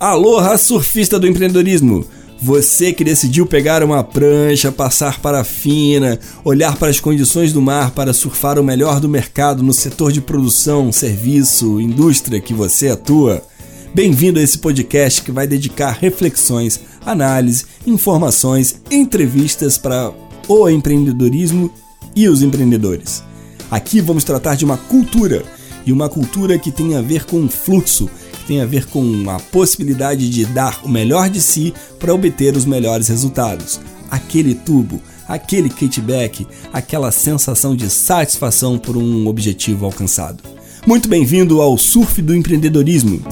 Aloha, surfista do empreendedorismo! Você que decidiu pegar uma prancha, passar para a fina, olhar para as condições do mar para surfar o melhor do mercado no setor de produção, serviço, indústria que você atua. Bem-vindo a esse podcast que vai dedicar reflexões, análise, informações, entrevistas para o empreendedorismo e os empreendedores. Aqui vamos tratar de uma cultura e uma cultura que tem a ver com fluxo tem a ver com a possibilidade de dar o melhor de si para obter os melhores resultados. Aquele tubo, aquele kickback, aquela sensação de satisfação por um objetivo alcançado. Muito bem-vindo ao Surf do Empreendedorismo.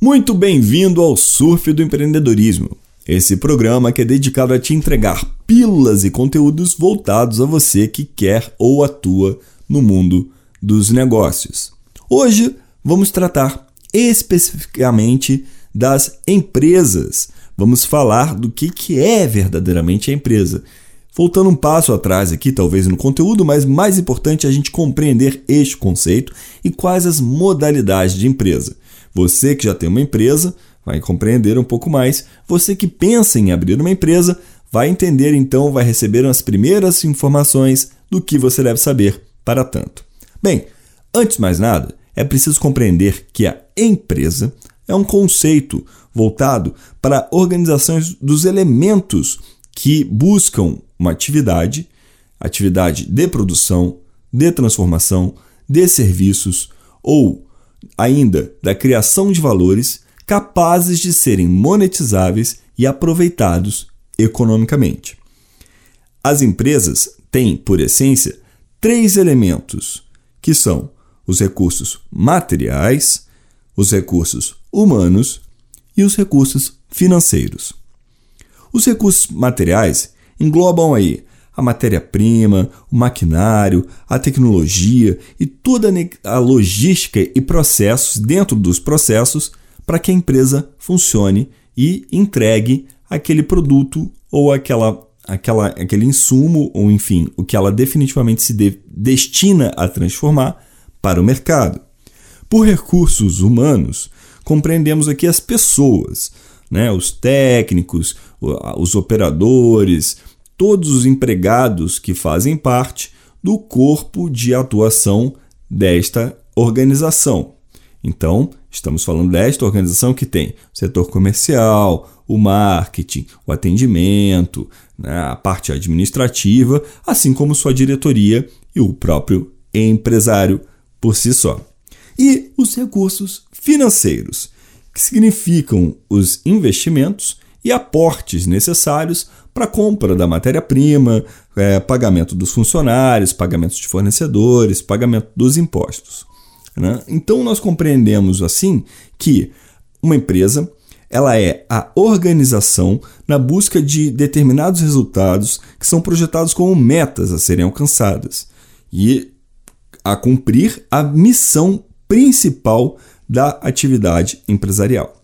Muito bem-vindo ao Surf do Empreendedorismo. Esse programa que é dedicado a te entregar pílulas e conteúdos voltados a você que quer ou atua no mundo dos negócios. Hoje vamos tratar especificamente das empresas. Vamos falar do que, que é verdadeiramente a empresa. Voltando um passo atrás aqui, talvez no conteúdo, mas mais importante é a gente compreender este conceito e quais as modalidades de empresa. Você que já tem uma empresa vai compreender um pouco mais. Você que pensa em abrir uma empresa vai entender então, vai receber as primeiras informações do que você deve saber para tanto. Bem, antes de mais nada, é preciso compreender que a empresa é um conceito voltado para a organização dos elementos que buscam uma atividade, atividade de produção, de transformação, de serviços ou ainda da criação de valores capazes de serem monetizáveis e aproveitados economicamente. As empresas têm, por essência, três elementos, que são os recursos materiais, os recursos humanos e os recursos financeiros. Os recursos materiais englobam aí a matéria-prima, o maquinário, a tecnologia e toda a logística e processos dentro dos processos para que a empresa funcione e entregue aquele produto ou aquela, aquela, aquele insumo, ou enfim, o que ela definitivamente se de, destina a transformar para o mercado. Por recursos humanos, compreendemos aqui as pessoas, né, os técnicos, os operadores, todos os empregados que fazem parte do corpo de atuação desta organização. Então, estamos falando desta organização que tem o setor comercial, o marketing, o atendimento, né, a parte administrativa, assim como sua diretoria e o próprio empresário por si só. E os recursos financeiros, que significam os investimentos e aportes necessários para a compra da matéria-prima, é, pagamento dos funcionários, pagamentos de fornecedores, pagamento dos impostos. Né? Então nós compreendemos assim que uma empresa ela é a organização na busca de determinados resultados que são projetados como metas a serem alcançadas e a cumprir a missão principal da atividade empresarial.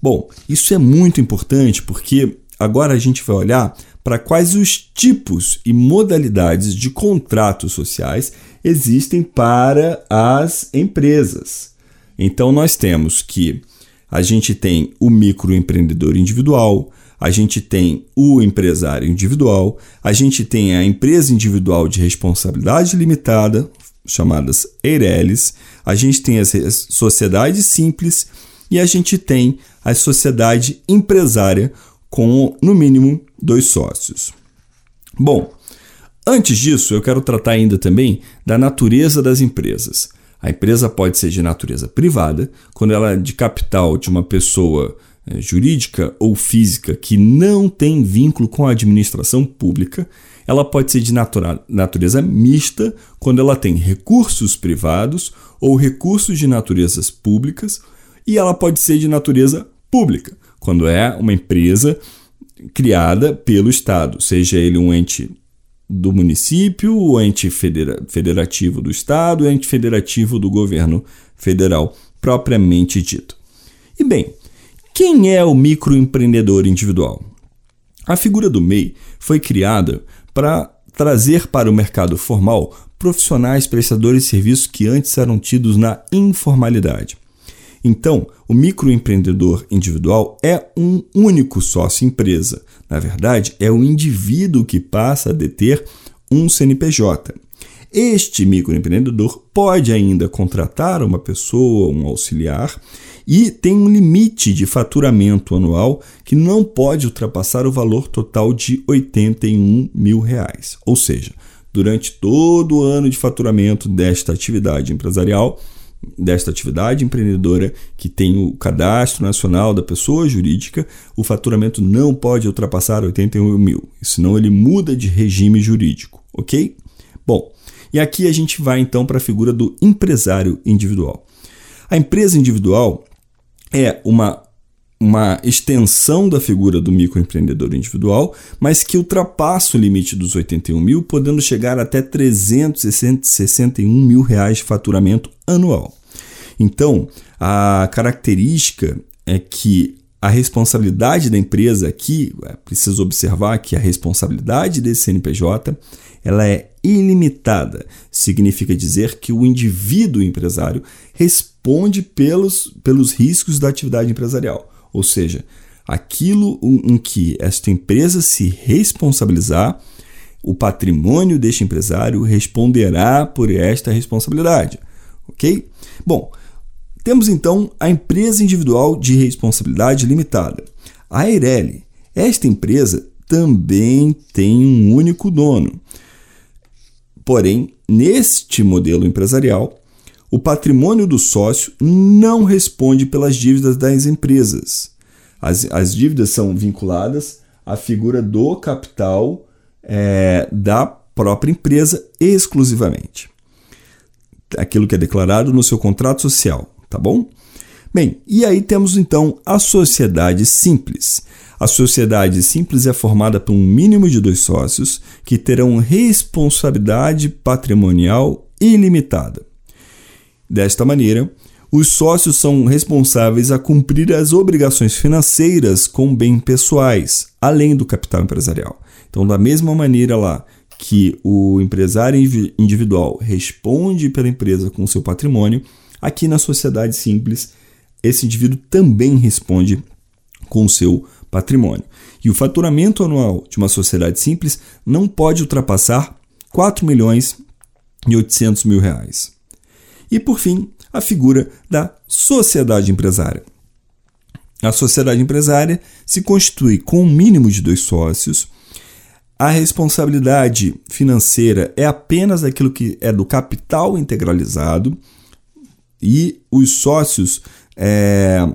Bom, isso é muito importante porque agora a gente vai olhar para quais os tipos e modalidades de contratos sociais existem para as empresas. Então nós temos que a gente tem o microempreendedor individual, a gente tem o empresário individual, a gente tem a empresa individual de responsabilidade limitada, chamadas EIRELIs, a gente tem as sociedades simples e a gente tem a sociedade empresária com no mínimo dois sócios. Bom, Antes disso, eu quero tratar ainda também da natureza das empresas. A empresa pode ser de natureza privada, quando ela é de capital de uma pessoa é, jurídica ou física que não tem vínculo com a administração pública. Ela pode ser de natureza mista, quando ela tem recursos privados ou recursos de naturezas públicas, e ela pode ser de natureza pública, quando é uma empresa criada pelo Estado, seja ele um ente do município, o ente federa federativo do estado, o ente federativo do governo federal, propriamente dito. E bem, quem é o microempreendedor individual? A figura do MEI foi criada para trazer para o mercado formal profissionais prestadores de serviços que antes eram tidos na informalidade. Então, o microempreendedor individual é um único sócio empresa. Na verdade, é o indivíduo que passa a deter um CNPJ. Este microempreendedor pode ainda contratar uma pessoa, um auxiliar, e tem um limite de faturamento anual que não pode ultrapassar o valor total de 81 mil reais. Ou seja, durante todo o ano de faturamento desta atividade empresarial, desta atividade empreendedora que tem o cadastro nacional da pessoa jurídica, o faturamento não pode ultrapassar 81 mil, senão ele muda de regime jurídico, ok? Bom, e aqui a gente vai então para a figura do empresário individual. A empresa individual é uma uma extensão da figura do microempreendedor individual, mas que ultrapassa o limite dos 81 mil, podendo chegar até 361 mil reais de faturamento anual. Então, a característica é que a responsabilidade da empresa aqui, é preciso observar que a responsabilidade desse CNPJ ela é ilimitada. Significa dizer que o indivíduo empresário responde pelos, pelos riscos da atividade empresarial. Ou seja, aquilo em que esta empresa se responsabilizar, o patrimônio deste empresário responderá por esta responsabilidade. Ok? Bom, temos então a empresa individual de responsabilidade limitada. A Eireli. Esta empresa também tem um único dono. Porém, neste modelo empresarial, o patrimônio do sócio não responde pelas dívidas das empresas. As, as dívidas são vinculadas à figura do capital é, da própria empresa exclusivamente. Aquilo que é declarado no seu contrato social, tá bom? Bem, e aí temos então a sociedade simples. A sociedade simples é formada por um mínimo de dois sócios que terão responsabilidade patrimonial ilimitada. Desta maneira, os sócios são responsáveis a cumprir as obrigações financeiras com bens pessoais, além do capital empresarial. Então, da mesma maneira lá que o empresário individual responde pela empresa com seu patrimônio, aqui na sociedade simples, esse indivíduo também responde com seu patrimônio. E o faturamento anual de uma sociedade simples não pode ultrapassar 4 milhões e 800 mil reais. E, por fim, a figura da sociedade empresária. A sociedade empresária se constitui com um mínimo de dois sócios. A responsabilidade financeira é apenas aquilo que é do capital integralizado e os sócios é,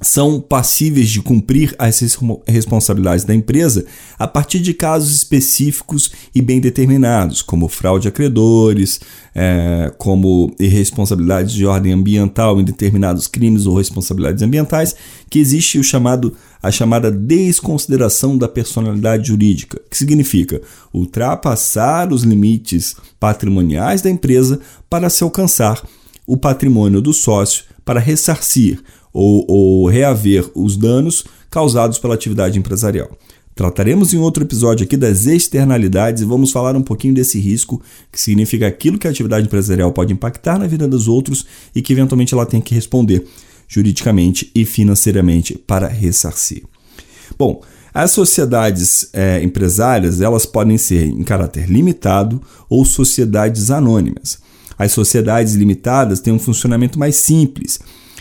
são passíveis de cumprir as responsabilidades da empresa a partir de casos específicos e bem determinados, como fraude a credores, é, como irresponsabilidades de ordem ambiental em determinados crimes ou responsabilidades ambientais, que existe o chamado a chamada desconsideração da personalidade jurídica, que significa ultrapassar os limites patrimoniais da empresa para se alcançar o patrimônio do sócio para ressarcir ou, ou reaver os danos causados pela atividade empresarial. Trataremos em outro episódio aqui das externalidades e vamos falar um pouquinho desse risco, que significa aquilo que a atividade empresarial pode impactar na vida dos outros e que eventualmente ela tem que responder juridicamente e financeiramente para ressarcir. Bom, as sociedades é, empresárias elas podem ser em caráter limitado ou sociedades anônimas. As sociedades limitadas têm um funcionamento mais simples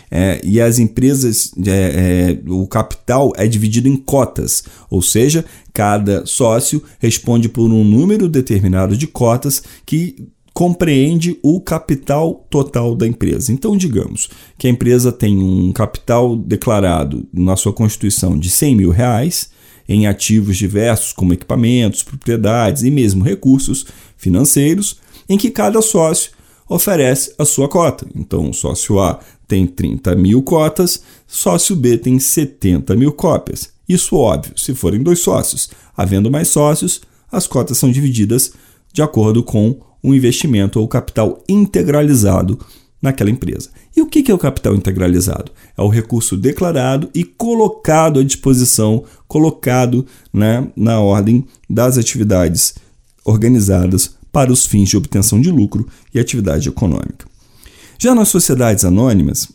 é, e as empresas, é, é, o capital é dividido em cotas, ou seja, cada sócio responde por um número determinado de cotas que compreende o capital total da empresa. Então, digamos que a empresa tem um capital declarado na sua constituição de 100 mil reais em ativos diversos, como equipamentos, propriedades e mesmo recursos financeiros, em que cada sócio oferece a sua cota. Então, sócio A tem 30 mil cotas, sócio B tem 70 mil cópias. Isso óbvio, se forem dois sócios. Havendo mais sócios, as cotas são divididas de acordo com o investimento ou capital integralizado naquela empresa. E o que é o capital integralizado? É o recurso declarado e colocado à disposição, colocado né, na ordem das atividades organizadas para os fins de obtenção de lucro e atividade econômica. Já nas sociedades anônimas,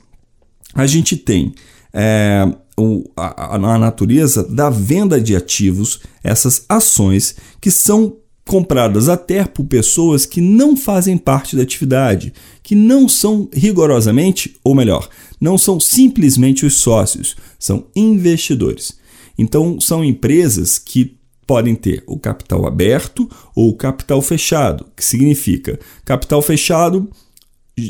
a gente tem é, o, a, a natureza da venda de ativos, essas ações que são compradas até por pessoas que não fazem parte da atividade, que não são rigorosamente, ou melhor, não são simplesmente os sócios, são investidores. Então, são empresas que podem ter o capital aberto ou o capital fechado, que significa capital fechado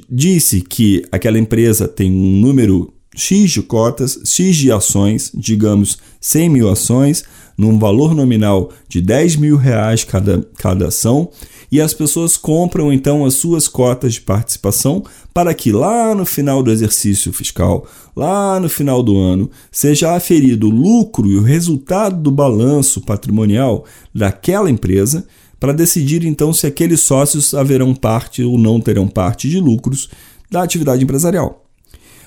disse que aquela empresa tem um número X de cotas, X de ações, digamos 100 mil ações, num valor nominal de 10 mil reais cada, cada ação, e as pessoas compram então as suas cotas de participação para que lá no final do exercício fiscal, lá no final do ano, seja aferido o lucro e o resultado do balanço patrimonial daquela empresa para decidir então se aqueles sócios haverão parte ou não terão parte de lucros da atividade empresarial.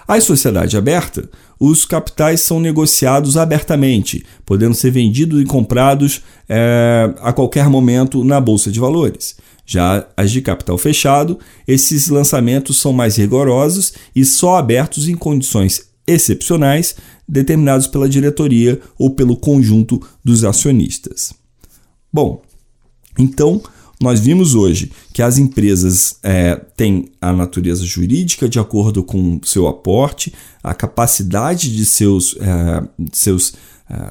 A sociedade aberta, os capitais são negociados abertamente, podendo ser vendidos e comprados é, a qualquer momento na bolsa de valores. Já as de capital fechado, esses lançamentos são mais rigorosos e só abertos em condições excepcionais determinados pela diretoria ou pelo conjunto dos acionistas. Bom, então nós vimos hoje que as empresas é, têm a natureza jurídica de acordo com seu aporte, a capacidade de seus, é, seus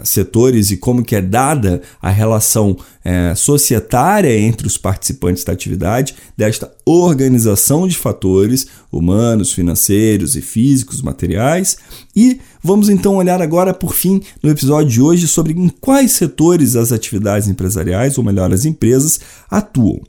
setores e como que é dada a relação é, societária entre os participantes da atividade, desta organização de fatores humanos, financeiros e físicos, materiais. E vamos então olhar agora, por fim, no episódio de hoje, sobre em quais setores as atividades empresariais, ou melhor, as empresas, atuam.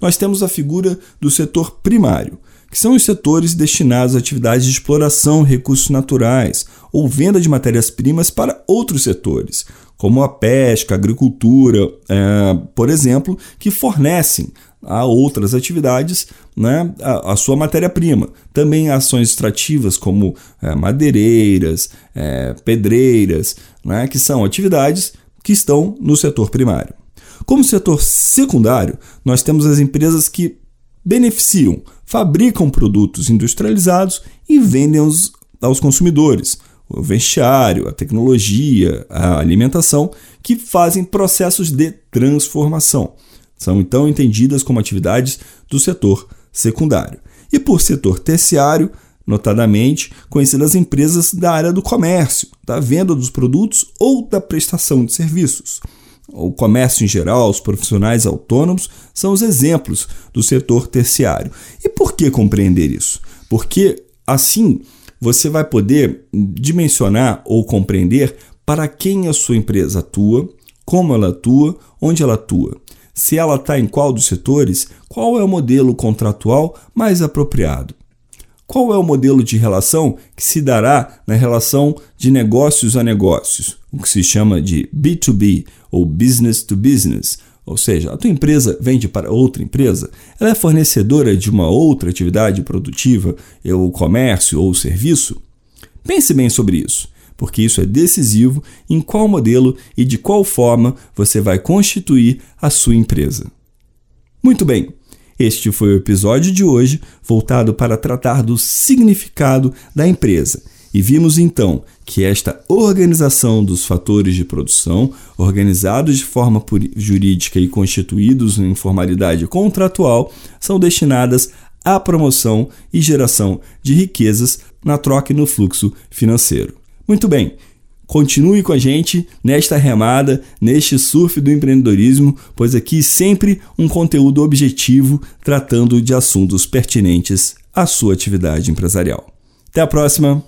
Nós temos a figura do setor primário que são os setores destinados a atividades de exploração recursos naturais ou venda de matérias-primas para outros setores, como a pesca, a agricultura, é, por exemplo, que fornecem a outras atividades né, a, a sua matéria-prima. Também ações extrativas como é, madeireiras, é, pedreiras, né, que são atividades que estão no setor primário. Como setor secundário, nós temos as empresas que beneficiam, fabricam produtos industrializados e vendem-os aos consumidores. O vestiário, a tecnologia, a alimentação, que fazem processos de transformação. São então entendidas como atividades do setor secundário. E por setor terciário, notadamente conhecidas empresas da área do comércio, da venda dos produtos ou da prestação de serviços o comércio em geral, os profissionais autônomos, são os exemplos do setor terciário. E por que compreender isso? Porque assim você vai poder dimensionar ou compreender para quem a sua empresa atua, como ela atua, onde ela atua. Se ela está em qual dos setores, qual é o modelo contratual mais apropriado. Qual é o modelo de relação que se dará na relação de negócios a negócios, o que se chama de B2B ou business to business? Ou seja, a tua empresa vende para outra empresa, ela é fornecedora de uma outra atividade produtiva, ou comércio ou serviço? Pense bem sobre isso, porque isso é decisivo em qual modelo e de qual forma você vai constituir a sua empresa. Muito bem, este foi o episódio de hoje, voltado para tratar do significado da empresa. E vimos então que esta organização dos fatores de produção, organizados de forma jurídica e constituídos em formalidade contratual, são destinadas à promoção e geração de riquezas na troca e no fluxo financeiro. Muito bem, Continue com a gente nesta remada, neste surf do empreendedorismo, pois aqui sempre um conteúdo objetivo tratando de assuntos pertinentes à sua atividade empresarial. Até a próxima!